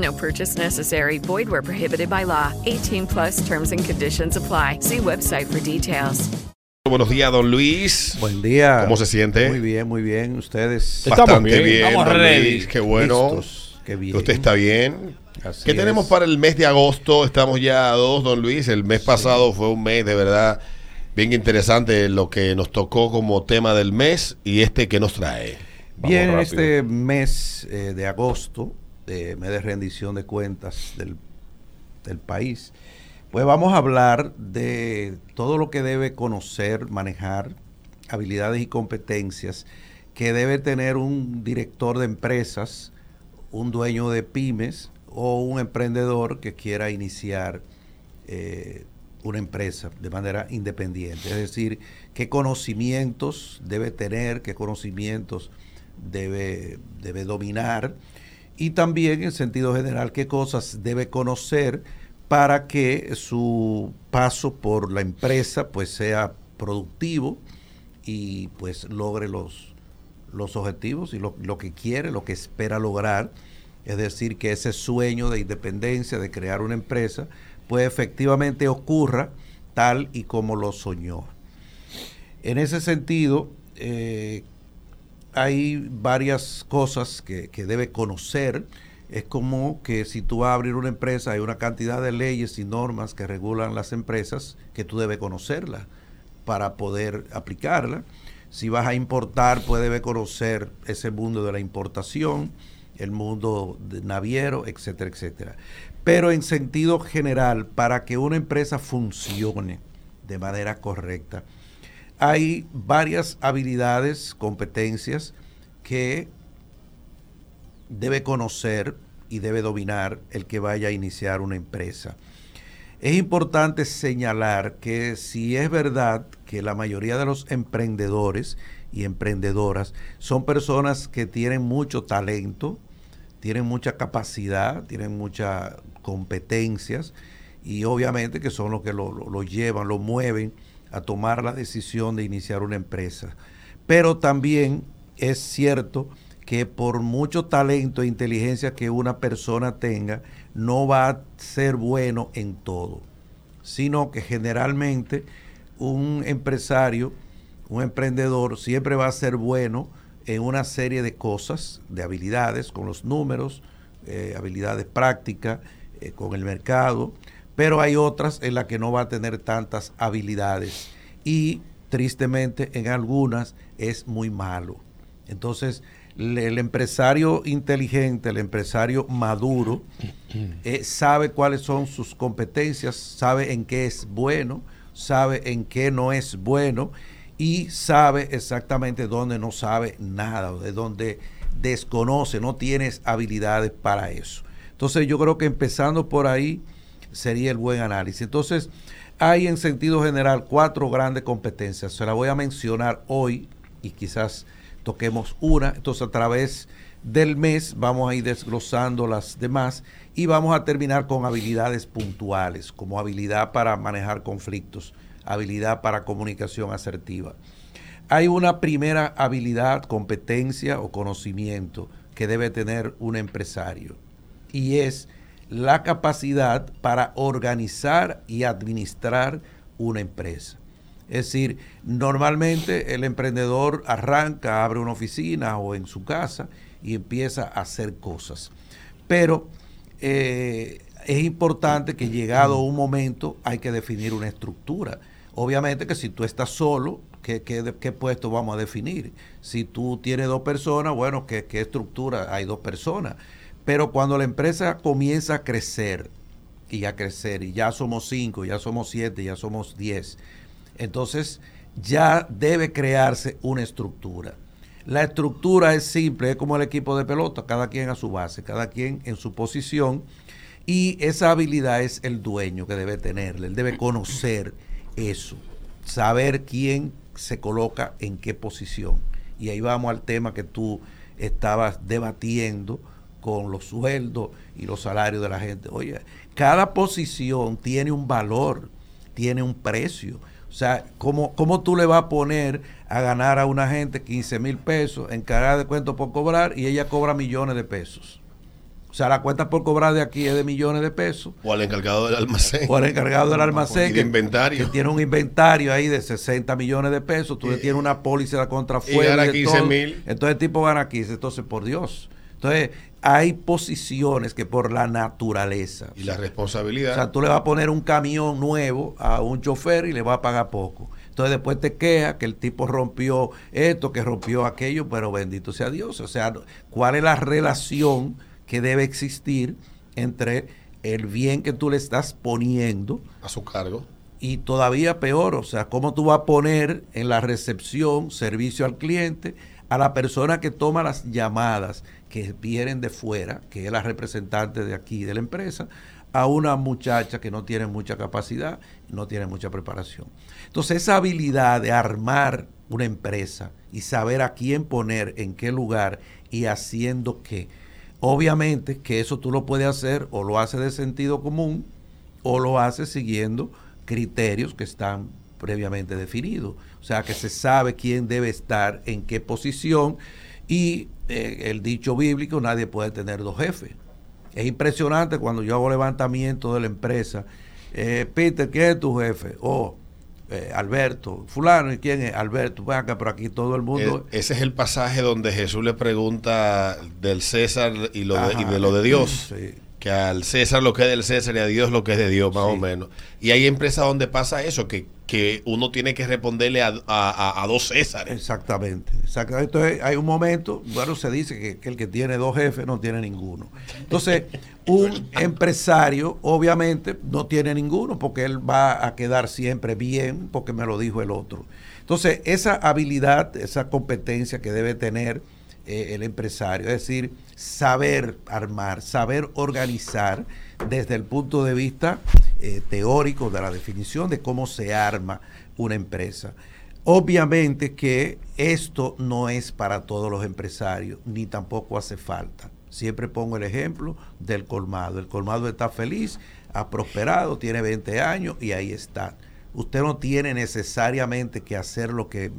No purchase necessary. Void where prohibited by law. 18 plus terms and conditions apply. See website for details. Buenos días, don Luis. Buen día. ¿Cómo se siente? Muy bien, muy bien. Ustedes. Bastante bien. Estamos don ready. Luis. Qué bueno. listos. Qué bien. Usted está bien. Así ¿Qué es. tenemos para el mes de agosto? Estamos ya a dos, don Luis. El mes pasado fue un mes de verdad bien interesante lo que nos tocó como tema del mes y este que nos trae. Vamos Bien, en rápido. este mes eh, de agosto, eh, mes de rendición de cuentas del, del país, pues vamos a hablar de todo lo que debe conocer, manejar, habilidades y competencias que debe tener un director de empresas, un dueño de pymes o un emprendedor que quiera iniciar eh, una empresa de manera independiente. Es decir, qué conocimientos debe tener, qué conocimientos debe, debe dominar y también en sentido general qué cosas debe conocer para que su paso por la empresa pues sea productivo y pues logre los, los objetivos y lo, lo que quiere, lo que espera lograr. Es decir, que ese sueño de independencia, de crear una empresa, pues efectivamente ocurra tal y como lo soñó. En ese sentido, eh, hay varias cosas que, que debe conocer. Es como que si tú vas a abrir una empresa, hay una cantidad de leyes y normas que regulan las empresas que tú debes conocerlas para poder aplicarla. Si vas a importar, pues debe conocer ese mundo de la importación, el mundo de naviero, etcétera, etcétera. Pero en sentido general, para que una empresa funcione de manera correcta, hay varias habilidades, competencias que debe conocer y debe dominar el que vaya a iniciar una empresa. Es importante señalar que si es verdad que la mayoría de los emprendedores y emprendedoras son personas que tienen mucho talento, tienen mucha capacidad, tienen muchas competencias y obviamente que son los que lo, lo- llevan, lo mueven a tomar la decisión de iniciar una empresa. Pero también es cierto que por mucho talento e inteligencia que una persona tenga, no va a ser bueno en todo, sino que generalmente un empresario, un emprendedor, siempre va a ser bueno en una serie de cosas, de habilidades, con los números, eh, habilidades prácticas, eh, con el mercado, pero hay otras en las que no va a tener tantas habilidades y tristemente en algunas es muy malo. Entonces, el empresario inteligente, el empresario maduro, eh, sabe cuáles son sus competencias, sabe en qué es bueno, sabe en qué no es bueno y sabe exactamente dónde no sabe nada, o de dónde desconoce, no tienes habilidades para eso. Entonces yo creo que empezando por ahí sería el buen análisis. Entonces hay en sentido general cuatro grandes competencias. Se las voy a mencionar hoy y quizás toquemos una. Entonces a través del mes vamos a ir desglosando las demás y vamos a terminar con habilidades puntuales, como habilidad para manejar conflictos, habilidad para comunicación asertiva. Hay una primera habilidad, competencia o conocimiento que debe tener un empresario y es la capacidad para organizar y administrar una empresa. Es decir, normalmente el emprendedor arranca, abre una oficina o en su casa y empieza a hacer cosas. Pero eh, es importante que llegado un momento hay que definir una estructura. Obviamente que si tú estás solo, ¿Qué, qué, qué puesto vamos a definir? Si tú tienes dos personas, bueno, ¿qué, ¿qué estructura? Hay dos personas. Pero cuando la empresa comienza a crecer y a crecer, y ya somos cinco, ya somos siete, ya somos diez, entonces ya debe crearse una estructura. La estructura es simple, es como el equipo de pelota, cada quien a su base, cada quien en su posición, y esa habilidad es el dueño que debe tenerle, él debe conocer eso, saber quién se coloca en qué posición. Y ahí vamos al tema que tú estabas debatiendo con los sueldos y los salarios de la gente. Oye, cada posición tiene un valor, tiene un precio. O sea, ¿cómo, ¿cómo, tú le vas a poner a ganar a una gente 15 mil pesos, encargada de cuentos por cobrar, y ella cobra millones de pesos? O sea, la cuenta por cobrar de aquí es de millones de pesos. O al encargado del almacén. O al encargado del almacén. que, inventario. Que tiene un inventario ahí de 60 millones de pesos. Tú le tienes una póliza contra Y gana 15 mil. Entonces el tipo gana 15. Entonces, por Dios. Entonces, hay posiciones que por la naturaleza. Y la responsabilidad. O sea, tú le vas a poner un camión nuevo a un chofer y le vas a pagar poco. Entonces después te queja que el tipo rompió esto, que rompió aquello, pero bendito sea Dios. O sea, ¿cuál es la relación que debe existir entre el bien que tú le estás poniendo a su cargo? Y todavía peor, o sea, cómo tú vas a poner en la recepción servicio al cliente a la persona que toma las llamadas que vienen de fuera, que es la representante de aquí de la empresa, a una muchacha que no tiene mucha capacidad, no tiene mucha preparación. Entonces, esa habilidad de armar una empresa y saber a quién poner, en qué lugar y haciendo qué, obviamente que eso tú lo puedes hacer o lo haces de sentido común o lo haces siguiendo criterios que están previamente definidos. O sea, que se sabe quién debe estar en qué posición y eh, el dicho bíblico, nadie puede tener dos jefes. Es impresionante cuando yo hago levantamiento de la empresa. Eh, Peter, ¿quién es tu jefe? Oh, eh, Alberto. Fulano, ¿y quién es? Alberto. Ven acá, pero aquí todo el mundo... ese es el pasaje donde Jesús le pregunta del César y, lo de, y de lo de Dios. Sí. Que al César lo que es del César y a Dios lo que es de Dios, más Sí. o menos. Y hay empresas donde pasa eso, que, que uno tiene que responderle a, a- a- a dos Césares. Exactamente, exactamente. Entonces hay un momento, bueno, se dice que, que el que tiene dos jefes no tiene ninguno. Entonces, un empresario obviamente no tiene ninguno porque él va a quedar siempre bien porque me lo dijo el otro. Entonces, esa habilidad, esa competencia que debe tener eh, el empresario, es decir, saber armar, saber organizar desde el punto de vista eh, teórico de la definición de cómo se arma una empresa. Obviamente que esto no es para todos los empresarios, ni tampoco hace falta. Siempre pongo el ejemplo del colmado. El colmado está feliz, ha prosperado, tiene 20 años y ahí está. Usted no tiene necesariamente que hacer lo que,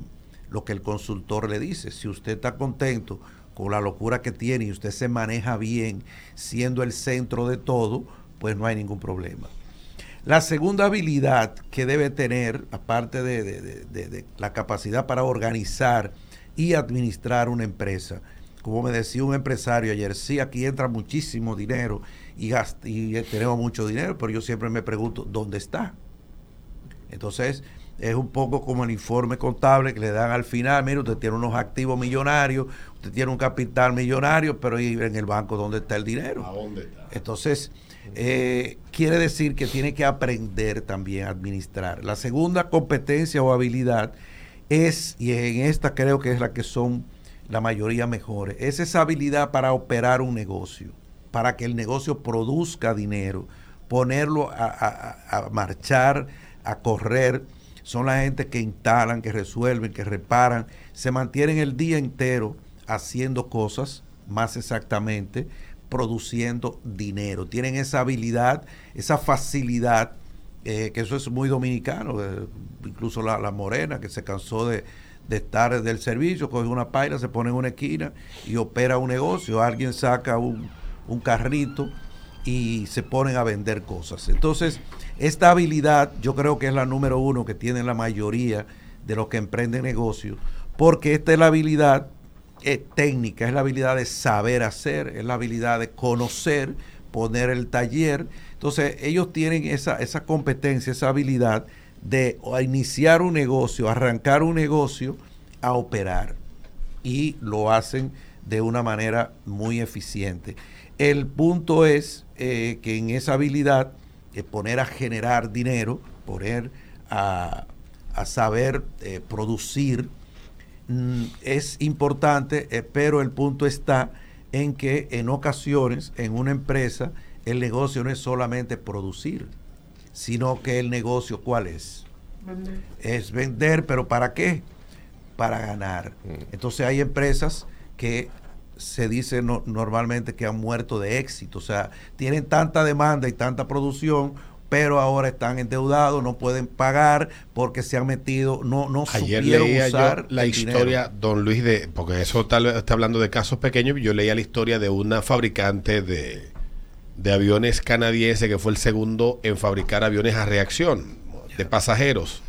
lo que el consultor le dice. Si usted está contento con la locura que tiene y usted se maneja bien siendo el centro de todo, pues no hay ningún problema. La segunda habilidad que debe tener, aparte de, la capacidad para organizar y administrar una empresa, como me decía un empresario ayer, sí, aquí entra muchísimo dinero y, gast- y tenemos mucho dinero, pero yo siempre me pregunto, ¿dónde está? Entonces, es un poco como el informe contable que le dan al final, mire, usted tiene unos activos millonarios, usted tiene un capital millonario, pero ¿y en el banco dónde está el dinero? ¿A dónde está? Entonces, eh, quiere decir que tiene que aprender también a administrar. La segunda competencia o habilidad es, y en esta creo que es la que son la mayoría mejores, es esa habilidad para operar un negocio, para que el negocio produzca dinero, ponerlo a, a- a marchar, a correr. Son la gente que instalan, que resuelven, que reparan, se mantienen el día entero haciendo cosas, más exactamente, produciendo dinero. Tienen esa habilidad, esa facilidad, eh, que eso es muy dominicano. eh, incluso la, la morena que se cansó de, de estar del servicio, coge una paila, se pone en una esquina y opera un negocio. Alguien saca un, un carrito y se ponen a vender cosas. Entonces, esta habilidad yo creo que es la número uno que tienen la mayoría de los que emprenden negocios, porque esta es la habilidad eh, técnica, es la habilidad de saber hacer, es la habilidad de conocer, poner el taller. Entonces, ellos tienen esa, esa competencia, esa habilidad de iniciar un negocio, arrancar un negocio, a operar. Y lo hacen de una manera muy eficiente. El punto es eh, que en esa habilidad, de poner a generar dinero, poner a, saber eh, producir, mm, es importante, eh, pero el punto está en que en ocasiones en una empresa el negocio no es solamente producir, sino que el negocio cuál es? Es vender, pero ¿para qué? Para ganar. Mm. Entonces hay empresas que se dice normalmente que han muerto de éxito, o sea, tienen tanta demanda y tanta producción pero ahora están endeudados, no pueden pagar porque se han metido, no, no Ayer leía usar yo la historia, don Luis, de, porque eso tal, está hablando de casos pequeños, yo leía la historia de una fabricante de, de aviones canadiense que fue el segundo en fabricar aviones a reacción de pasajeros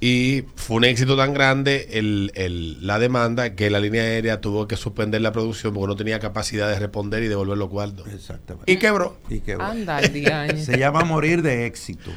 y fue un éxito tan grande el, la demanda que la línea aérea tuvo que suspender la producción porque no tenía capacidad de responder y devolver los cuartos. Exactamente. Y quebró. Y quebró. Se llama morir de éxito.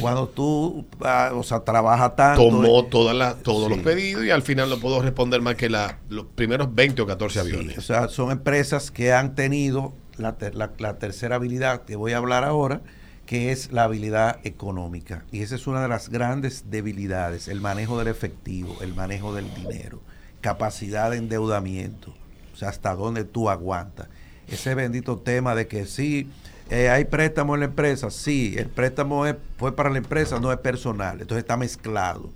Cuando tú, ah, o sea, trabajas tanto. Tomó toda todos los pedidos y al final no puedo responder más que la, los primeros 20 o 14 aviones. o sea, son empresas que han tenido la, la tercera habilidad que voy a hablar ahora que es la habilidad económica. Y esa es una de las grandes debilidades, el manejo del efectivo, el manejo del dinero, capacidad de endeudamiento, o sea, hasta dónde tú aguantas. Ese bendito tema de que sí, eh, hay préstamo en la empresa, sí, el préstamo fue para la empresa, no es personal, entonces está mezclado.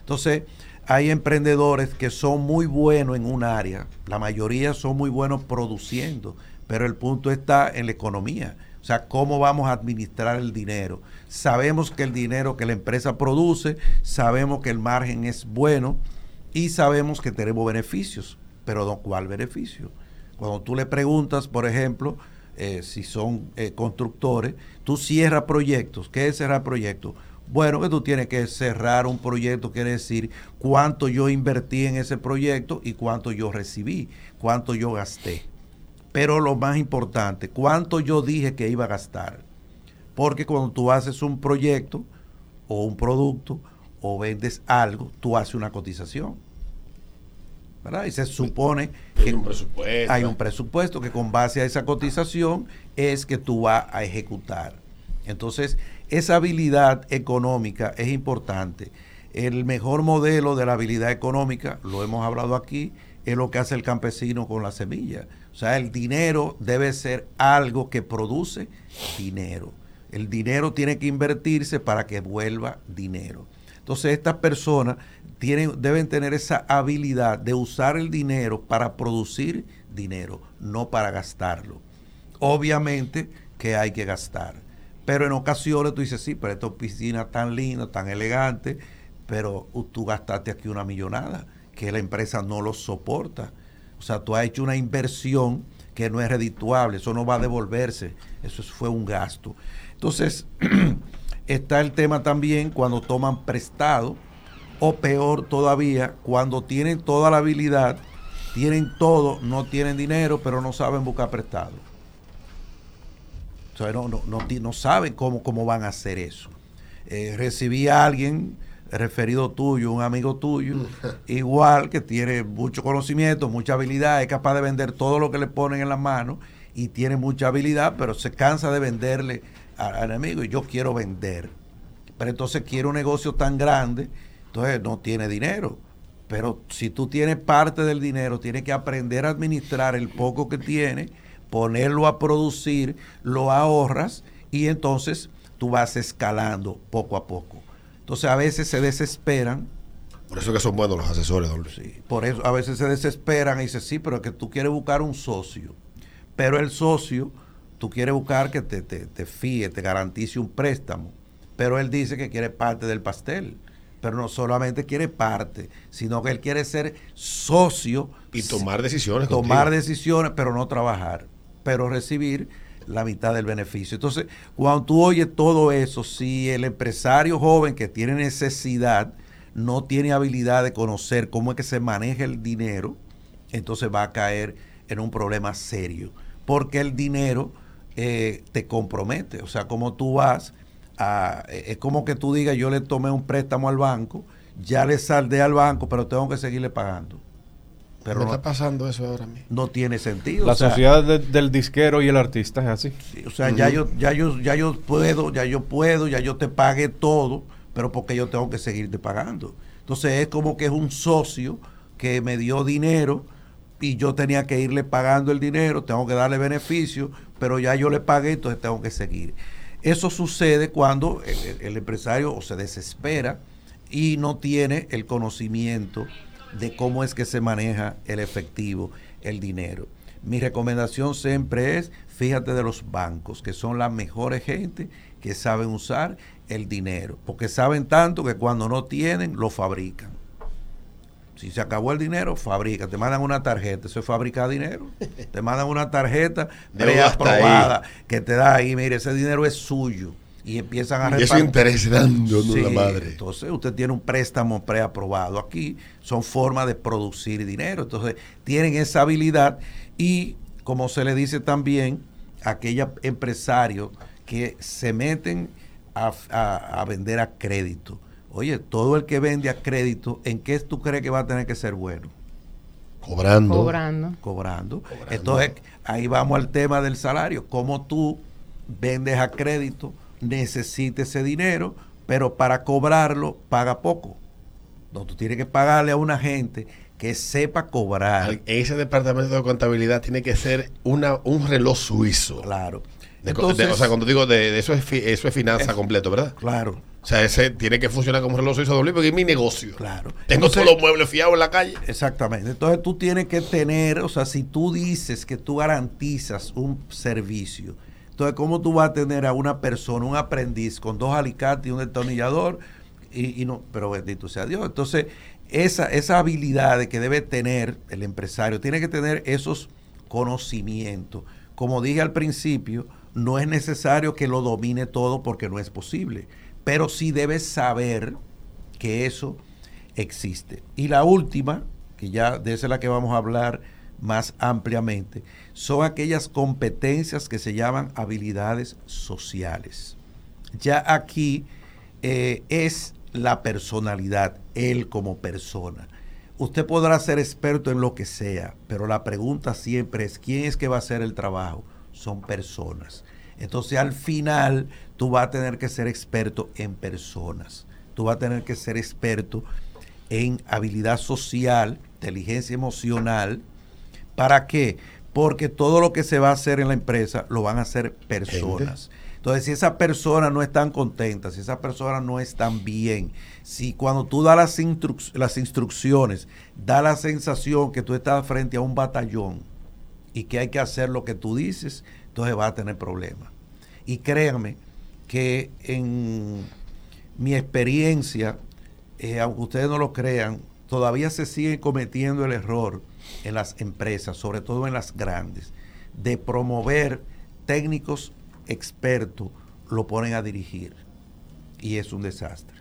Entonces, hay emprendedores que son muy buenos en un área, la mayoría son muy buenos produciendo, pero el punto está en la economía o sea, cómo vamos a administrar el dinero. Sabemos que el dinero que la empresa produce, sabemos que el margen es bueno y sabemos que tenemos beneficios. Pero ¿cuál beneficio? Cuando tú le preguntas, por ejemplo, eh, si son eh, constructores, tú cierras proyectos. ¿Qué es cerrar proyectos? Bueno, que tú tienes que cerrar un proyecto, quiere decir cuánto yo invertí en ese proyecto y cuánto yo recibí, cuánto yo gasté. Pero lo más importante, ¿cuánto yo dije que iba a gastar? Porque cuando tú haces un proyecto o un producto o vendes algo, tú haces una cotización. ¿verdad? Y se supone que hay un, presupuesto. hay un presupuesto que con base a esa cotización es que tú vas a ejecutar. Entonces, esa habilidad económica es importante. El mejor modelo de la habilidad económica, lo hemos hablado aquí, es lo que hace el campesino con la semilla. O sea, el dinero debe ser algo que produce dinero. El dinero tiene que invertirse para que vuelva dinero. Entonces, estas personas tienen, deben tener esa habilidad de usar el dinero para producir dinero, no para gastarlo. Obviamente que hay que gastar. Pero en ocasiones tú dices, sí, pero esta oficina tan linda, tan elegante, pero tú gastaste aquí una millonada, que la empresa no lo soporta o sea, tú has hecho una inversión que no es redituable, eso no va a devolverse, eso fue un gasto. Entonces, está el tema también cuando toman prestado, o peor todavía, cuando tienen toda la habilidad, tienen todo, no tienen dinero, pero no saben buscar prestado. O sea, no, no, no, saben cómo, cómo van a hacer eso. Eh, recibí a alguien referido tuyo, un amigo tuyo, igual que tiene mucho conocimiento, mucha habilidad, es capaz de vender todo lo que le ponen en la mano y tiene mucha habilidad, pero se cansa de venderle al enemigo y yo quiero vender. Pero entonces quiere un negocio tan grande, entonces no tiene dinero. Pero si tú tienes parte del dinero, tienes que aprender a administrar el poco que tiene, ponerlo a producir, lo ahorras y entonces tú vas escalando poco a poco. Entonces a veces se desesperan. Por eso que son buenos los asesores, don Sí, por eso a veces se desesperan y dicen, sí, pero es que tú quieres buscar un socio. Pero el socio, tú quieres buscar que te, te, te fíe, te garantice un préstamo. Pero él dice que quiere parte del pastel. Pero no solamente quiere parte, sino que él quiere ser socio. Y tomar decisiones. Tomar decisiones, pero no trabajar. Pero recibir la mitad del beneficio. Entonces, cuando tú oyes todo eso, si el empresario joven que tiene necesidad no tiene habilidad de conocer cómo es que se maneja el dinero, entonces va a caer en un problema serio, porque el dinero eh, te compromete. O sea, como tú vas es como que tú digas, yo le tomé un préstamo al banco, ya le saldé al banco, pero tengo que seguirle pagando. Pero no, está pasando eso ahora mismo. No tiene sentido. La sociedad del disquero y el artista es así. o sea, ya yo, ya yo, ya yo puedo, ya yo puedo, ya yo te pagué todo, pero porque yo tengo que seguirte pagando. Entonces es como que es un socio que me dio dinero y yo tenía que irle pagando el dinero, tengo que darle beneficio, pero ya yo le pagué, entonces tengo que seguir. Eso sucede cuando el, empresario se desespera y no tiene el conocimiento de cómo es que se maneja el efectivo, el dinero. Mi recomendación siempre es, fíjate de los bancos, que son las mejores gente que saben usar el dinero, porque saben tanto que cuando no tienen, lo fabrican. Si se acabó el dinero, fabrica. Te mandan una tarjeta, eso es fabricar dinero. Te mandan una tarjeta preaprobada que te da ahí, mire, ese dinero es suyo. Y empiezan a repartir. Eso interés dando la madre. Entonces, usted tiene un préstamo preaprobado. Aquí son formas de producir dinero. Entonces, tienen esa habilidad y, como se le dice también, aquellos empresarios que se meten a, a vender a crédito Oye, todo el que vende a crédito, ¿en qué tú crees que va a tener que ser bueno? Cobrando. Cobrando. Cobrando. Entonces, ahí vamos al tema del salario. ¿Cómo tú vendes a crédito, necesitas ese dinero, pero para cobrarlo paga poco? No, tú tienes que pagarle a una gente que sepa cobrar. Ese departamento de contabilidad tiene que ser una, un reloj suizo. Claro. o sea, cuando digo de, eso es eso es finanza completo, ¿verdad? Claro. O sea, ese tiene que funcionar como reloj suizo doble porque es mi negocio. Claro. Tengo todos los muebles fiados en la calle. Exactamente. Entonces tú tienes que tener, o sea, si tú dices que tú garantizas un servicio, entonces ¿cómo tú vas a tener a una persona, un aprendiz con dos alicates y un destornillador? Y, no, pero bendito sea Dios. Entonces, esa, esa habilidad que debe tener el empresario, tiene que tener esos conocimientos. Como dije al principio, no es necesario que lo domine todo porque no es posible pero sí debes saber que eso existe. Y la última, que ya de esa es la que vamos a hablar más ampliamente, son aquellas competencias que se llaman habilidades sociales. Ya aquí eh, es la personalidad, él como persona. Usted podrá ser experto en lo que sea, pero la pregunta siempre es, ¿quién es que va a hacer el trabajo? Son personas. Entonces al final tú vas a tener que ser experto en personas, tú vas a tener que ser experto en habilidad social, inteligencia emocional. ¿Para qué? Porque todo lo que se va a hacer en la empresa lo van a hacer personas. Entonces, si esa persona no están contenta, si esa persona no están bien, si cuando tú das las, las instrucciones, da la sensación que tú estás frente a un batallón y que hay que hacer lo que tú dices, entonces va a tener problemas. Y créanme que en mi experiencia, eh, aunque ustedes no lo crean, todavía se sigue cometiendo el error en las empresas, sobre todo en las grandes, de promover técnicos expertos, lo ponen a dirigir. Y es un desastre.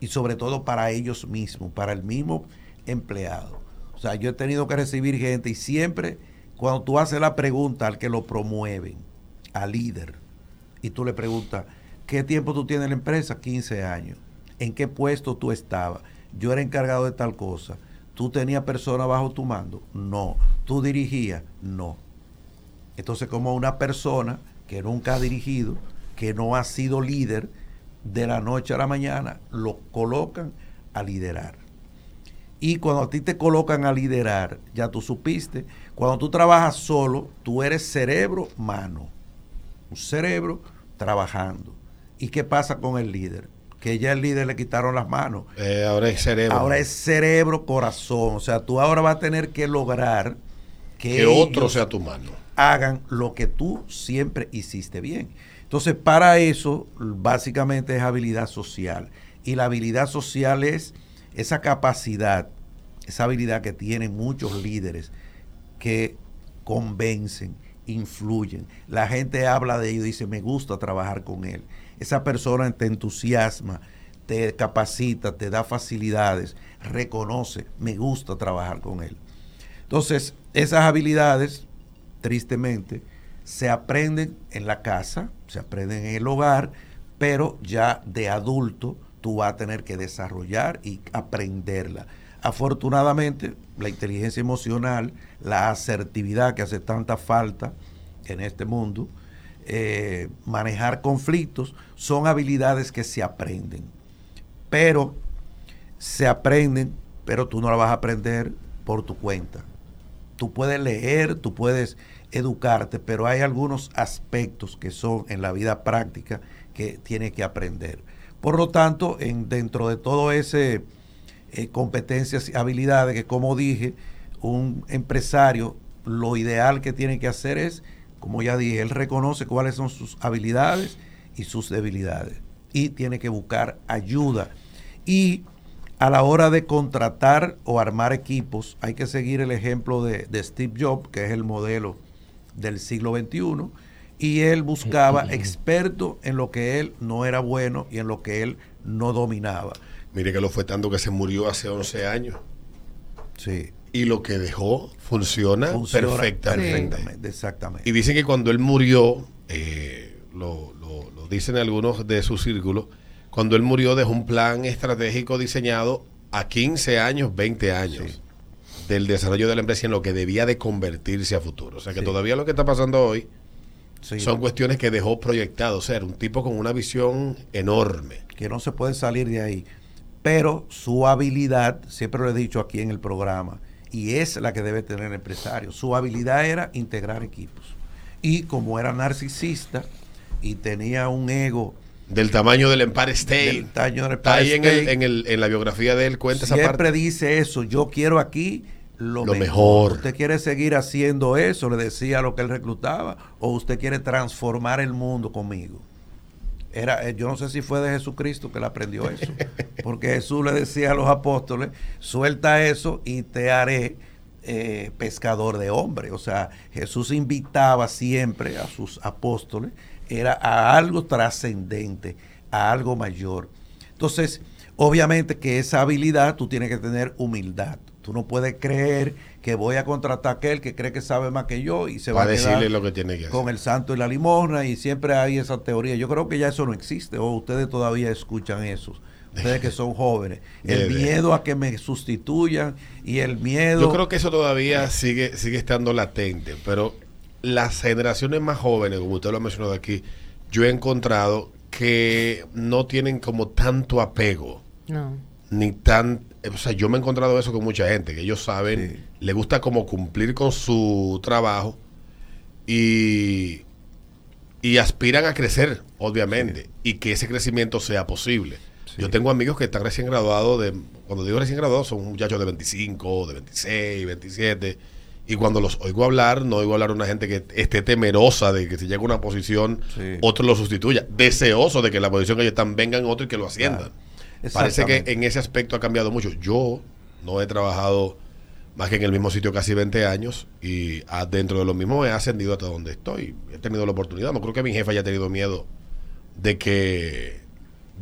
Y sobre todo para ellos mismos, para el mismo empleado. O sea, yo he tenido que recibir gente y siempre cuando tú haces la pregunta al que lo promueven, al líder, y tú le preguntas, ¿qué tiempo tú tienes en la empresa? 15 años. ¿En qué puesto tú estabas? Yo era encargado de tal cosa. ¿Tú tenías personas bajo tu mando? No. ¿Tú dirigías? No. Entonces, como una persona que nunca ha dirigido, que no ha sido líder, de la noche a la mañana lo colocan a liderar. Y cuando a ti te colocan a liderar, ya tú supiste, cuando tú trabajas solo, tú eres cerebro, mano. Un cerebro trabajando. ¿Y qué pasa con el líder? Que ya el líder le quitaron las manos. Eh, ahora es cerebro. Ahora es cerebro, corazón. O sea, tú ahora vas a tener que lograr que, que otro sea tu mano. Hagan lo que tú siempre hiciste bien. Entonces, para eso, básicamente es habilidad social. Y la habilidad social es esa capacidad, esa habilidad que tienen muchos líderes que convencen, influyen. La gente habla de ellos y dice, me gusta trabajar con él. Esa persona te entusiasma, te capacita, te da facilidades, reconoce, me gusta trabajar con él. Entonces, esas habilidades, tristemente, se aprenden en la casa, se aprenden en el hogar, pero ya de adulto tú vas a tener que desarrollar y aprenderla. Afortunadamente, la inteligencia emocional, la asertividad que hace tanta falta en este mundo, eh, manejar conflictos, son habilidades que se aprenden. Pero se aprenden, pero tú no la vas a aprender por tu cuenta. Tú puedes leer, tú puedes educarte, pero hay algunos aspectos que son en la vida práctica que tienes que aprender. Por lo tanto, en, dentro de todo ese eh, competencias y habilidades que, como dije, un empresario lo ideal que tiene que hacer es, como ya dije, él reconoce cuáles son sus habilidades y sus debilidades y tiene que buscar ayuda. Y a la hora de contratar o armar equipos, hay que seguir el ejemplo de, de Steve Jobs, que es el modelo del siglo XXI, y él buscaba expertos en lo que él no era bueno y en lo que él no dominaba. Mire que lo fue tanto que se murió hace 11 años. Sí. Y lo que dejó funciona, perfectamente. Exactamente. Y dicen que cuando él murió, eh, lo, dicen algunos de sus círculos, cuando él murió dejó un plan estratégico diseñado a 15 años, 20 años del desarrollo de la empresa en lo que debía de convertirse a futuro. O sea que todavía lo que está pasando hoy son cuestiones que dejó proyectado. O sea, un tipo con una visión enorme. Que no se puede salir de ahí. Pero su habilidad, siempre lo he dicho aquí en el programa, y es la que debe tener el empresario, su habilidad era integrar equipos. Y como era narcisista y tenía un ego del tamaño del Empire State. Del tamaño del Empire ahí en, el, en, la biografía de él cuenta esa parte. Siempre dice eso, yo quiero aquí lo, mejor. ¿Usted quiere seguir haciendo eso? Le decía lo que él reclutaba. ¿O usted quiere transformar el mundo conmigo? Era, eh, yo no sé si fue de Jesucristo que le aprendió eso. Porque Jesús le decía a los apóstoles, suelta eso y te haré eh, pescador de hombres. O sea, Jesús invitaba siempre a sus apóstoles, era a algo trascendente, a algo mayor. Entonces, obviamente que esa habilidad tú tienes que tener humildad. Tú no puedes creer que voy a contratar a aquel que cree que sabe más que yo y se va a decirle lo que tiene que con el santo y la limosna y siempre hay esa teoría. Yo creo que ya eso no existe o ustedes todavía escuchan eso. Ustedes que son jóvenes. El miedo a que me sustituyan y el miedo... Yo creo que eso todavía sigue, sigue estando latente, pero las generaciones más jóvenes, como usted lo ha mencionado aquí, yo he encontrado que no tienen como tanto apego. No ni tan... O sea, yo me he encontrado eso con mucha gente, que ellos saben, le gusta como cumplir con su trabajo y, y aspiran a crecer, obviamente, y que ese crecimiento sea posible. Yo tengo amigos que están recién graduados, de, cuando digo recién graduados, son muchachos de 25, de 26, 27, y cuando los oigo hablar, no oigo hablar a una gente que esté temerosa de que si llega a una posición, otro lo sustituya, deseoso de que la posición que ellos están vengan otro y que lo asciendan. Parece que en ese aspecto ha cambiado mucho. Yo no he trabajado más que en el mismo sitio casi 20 años y dentro de lo mismo he ascendido hasta donde estoy. He tenido la oportunidad. No creo que mi jefe haya tenido miedo de que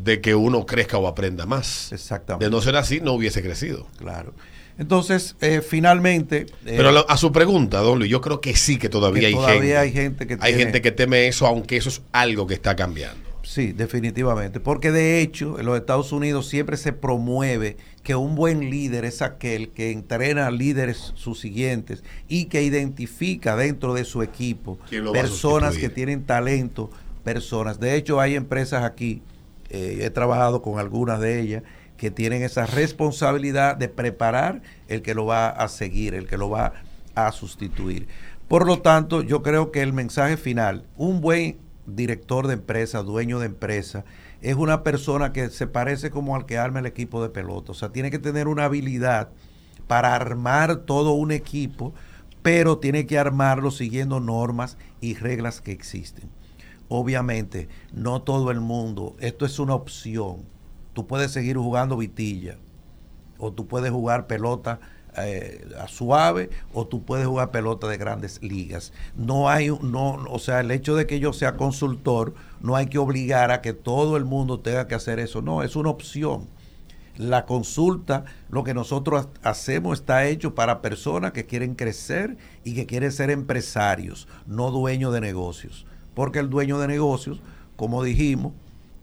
de que uno crezca o aprenda más. Exactamente. De no ser así, no hubiese crecido. Claro. Entonces, eh, finalmente... Eh, Pero a, su pregunta, don Luis, yo creo que sí que todavía, hay, todavía hay gente que hay gente que teme eso, aunque eso es algo que está cambiando. Sí, definitivamente. Porque de hecho, en los Estados Unidos siempre se promueve que un buen líder es aquel que entrena a líderes sus siguientes y que identifica dentro de su equipo personas que tienen talento, personas. De hecho, hay empresas aquí, eh, he trabajado con algunas de ellas, que tienen esa responsabilidad de preparar el que lo va a seguir, el que lo va a sustituir. Por lo tanto, yo creo que el mensaje final, un buen director de empresa, dueño de empresa, es una persona que se parece como al que arma el equipo de pelota. O sea, tiene que tener una habilidad para armar todo un equipo, pero tiene que armarlo siguiendo normas y reglas que existen. Obviamente, no todo el mundo, esto es una opción. Tú puedes seguir jugando vitilla o tú puedes jugar pelota eh, suave o tú puedes jugar pelota de grandes ligas. No hay, no, o sea, el hecho de que yo sea consultor, no hay que obligar a que todo el mundo tenga que hacer eso. No, es una opción. La consulta, lo que nosotros hacemos está hecho para personas que quieren crecer y que quieren ser empresarios, no dueños de negocios. Porque el dueño de negocios, como dijimos,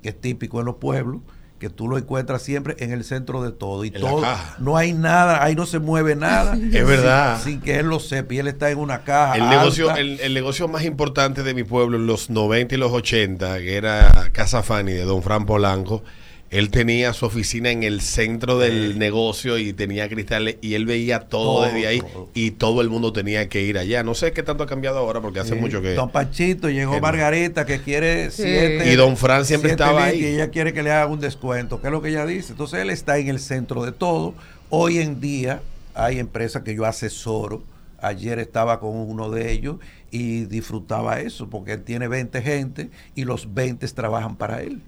que es típico en los pueblos, que tú lo encuentras siempre en el centro de todo y todo no hay nada ahí no se mueve nada. Es verdad. Sin, que él lo sepa y él está en una caja el negocio el, negocio más importante de mi pueblo en los 90 y los 80 que era Casa Fanny de Don Fran Polanco él tenía su oficina en el centro del negocio y tenía cristales y él veía todo, desde ahí y todo el mundo tenía que ir allá. No sé qué tanto ha cambiado ahora porque hace mucho que... Don Panchito, llegó Margarita que quiere siete... Y Don Fran siempre estaba ahí. Y ella quiere que le haga un descuento, que es lo que ella dice. Entonces él está en el centro de todo. Hoy en día hay empresas que yo asesoro. Ayer estaba con uno de ellos y disfrutaba eso porque él tiene 20 gente y los 20 trabajan para él.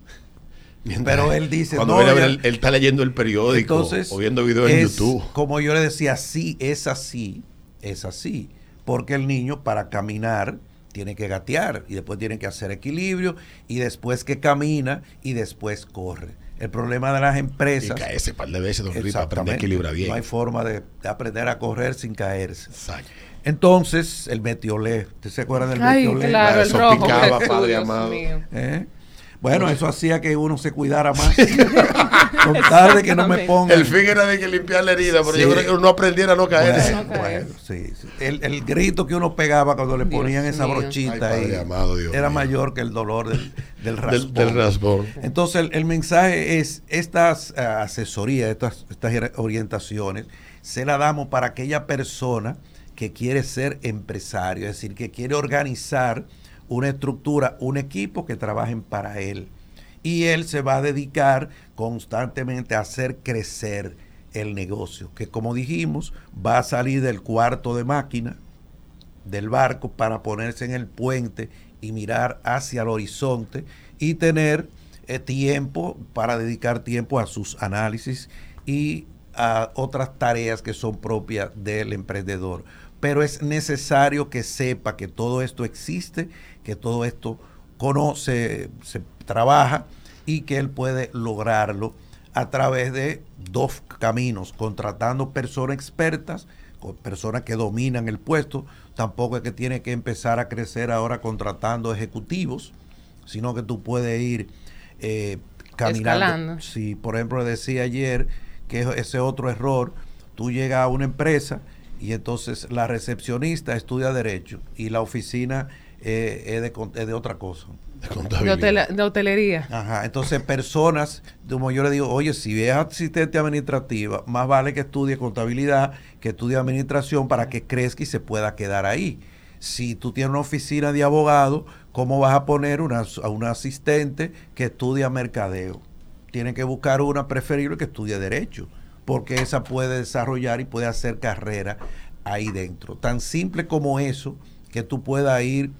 Pero él dice, Cuando no, él, está leyendo el periódico o viendo videos en YouTube. Como yo le decía, sí, es así, es así. Porque el niño para caminar tiene que gatear y después tiene que hacer equilibrio y después que camina y después corre. El problema de las empresas. Y caerse par de veces, don aprender a equilibrar bien. No hay forma de, aprender a correr sin caerse. Exacto. Entonces, el metiolé. ¿Usted se acuerda del Ay, metiolé? Claro, el rojo. picaba, padre amado. ¿Eh? Bueno, eso hacía que uno se cuidara más. Con tarde que no me ponga. El fin era de que limpiar la herida, pero yo creo que uno aprendiera a no caer. Bueno, sí, El, grito que uno pegaba cuando le ponían esa brochita ahí era mayor que el dolor del, del raspón. Entonces, el, mensaje es: estas uh, asesorías, estas, estas orientaciones, se las damos para aquella persona que quiere ser empresario, es decir, que quiere organizar una estructura, un equipo que trabajen para él. Y él se va a dedicar constantemente a hacer crecer el negocio, que como dijimos, va a salir del cuarto de máquina del barco para ponerse en el puente y mirar hacia el horizonte y tener eh, tiempo para dedicar tiempo a sus análisis y a otras tareas que son propias del emprendedor. Pero es necesario que sepa que todo esto existe que todo esto conoce, se trabaja y que él puede lograrlo a través de dos caminos, contratando personas expertas, personas que dominan el puesto, tampoco es que tiene que empezar a crecer ahora contratando ejecutivos, sino que tú puedes ir eh, caminando. Si, por ejemplo, decía ayer que ese otro error, tú llegas a una empresa y entonces la recepcionista estudia derecho y la oficina eh, es, de, de, otra cosa. De, hotelería. Ajá, entonces personas, como yo le digo, oye, si es asistente administrativa, más vale que estudie contabilidad, que estudie administración para que crezca y se pueda quedar ahí. Si tú tienes una oficina de abogado, ¿cómo vas a poner una, a una asistente que estudia mercadeo? Tienen que buscar una preferible que estudie derecho, porque esa puede desarrollar y puede hacer carrera ahí dentro. Tan simple como eso, que tú puedas ir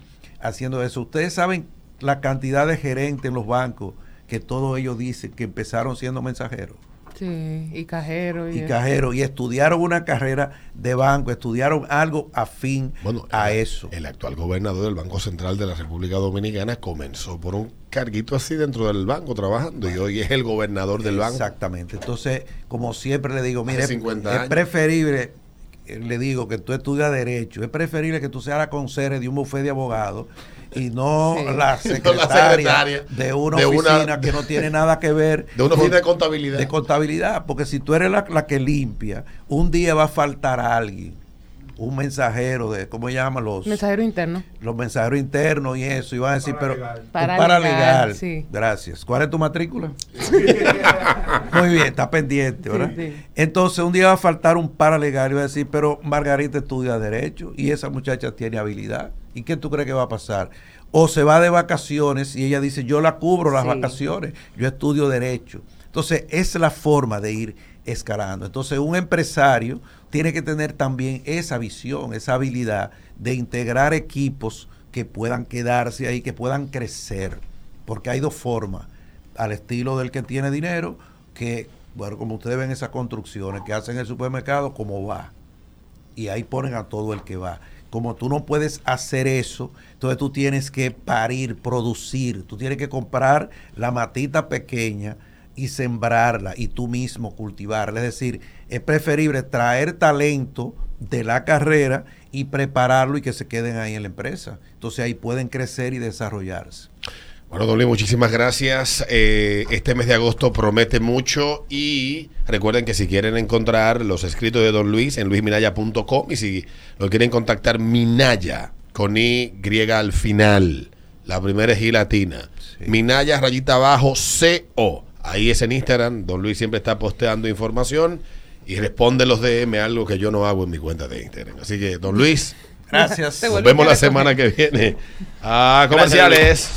haciendo eso. Ustedes saben la cantidad de gerentes en los bancos que todos ellos dicen que empezaron siendo mensajeros. Sí, y cajeros. Y, cajeros, y estudiaron una carrera de banco, estudiaron algo afín a eso. El actual gobernador del Banco Central de la República Dominicana comenzó por un carguito así dentro del banco trabajando y hoy es el gobernador del banco. Exactamente. Entonces, como siempre le digo, mire, es preferible le digo que tú estudias Derecho, es preferible que tú seas la conserje de un bufete de abogados y no, la, secretaria de una oficina que no tiene nada que ver. De una oficina de contabilidad. De contabilidad, porque si tú eres la, la que limpia, un día va a faltar a alguien un mensajero de, ¿cómo se llama? Los mensajeros internos. Los mensajeros internos y eso. Y van a decir, pero. Para, para legal. Sí. Gracias. ¿Cuál es tu matrícula? Muy bien, está pendiente, ¿verdad? Entonces, un día va a faltar un paralegal y va a decir, pero Margarita estudia Derecho y esa muchacha tiene habilidad. ¿Y qué tú crees que va a pasar? O se va de vacaciones y ella dice, yo la cubro las vacaciones, yo estudio Derecho. Entonces, es la forma de ir escalando. Entonces, un empresario tiene que tener también esa visión, esa habilidad de integrar equipos que puedan quedarse ahí, que puedan crecer. Porque hay dos formas, al estilo del que tiene dinero, que, bueno, como ustedes ven esas construcciones que hacen el supermercado, como va. Y ahí ponen a todo el que va. Como tú no puedes hacer eso, entonces tú tienes que parir, producir, tú tienes que comprar la matita pequeña y sembrarla y tú mismo cultivarla. Es decir, es preferible traer talento de la carrera y prepararlo y que se queden ahí en la empresa. Entonces ahí pueden crecer y desarrollarse. Bueno, Don Luis, muchísimas gracias. Eh, este mes de agosto promete mucho y recuerden que si quieren encontrar los escritos de Don Luis en luisminaya.com y si lo quieren contactar, Minaya, con Y griega al final. La primera es I latina. Minaya, rayita abajo, CO. Ahí es en Instagram. Don Luis siempre está posteando información y responde los DM, algo que yo no hago en mi cuenta de Instagram. Así que, Don Luis. Gracias. Nos vemos la semana que viene. Ah, comerciales.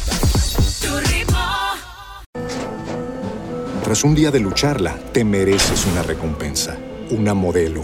Tras un día de lucharla, te mereces una recompensa, una modelo,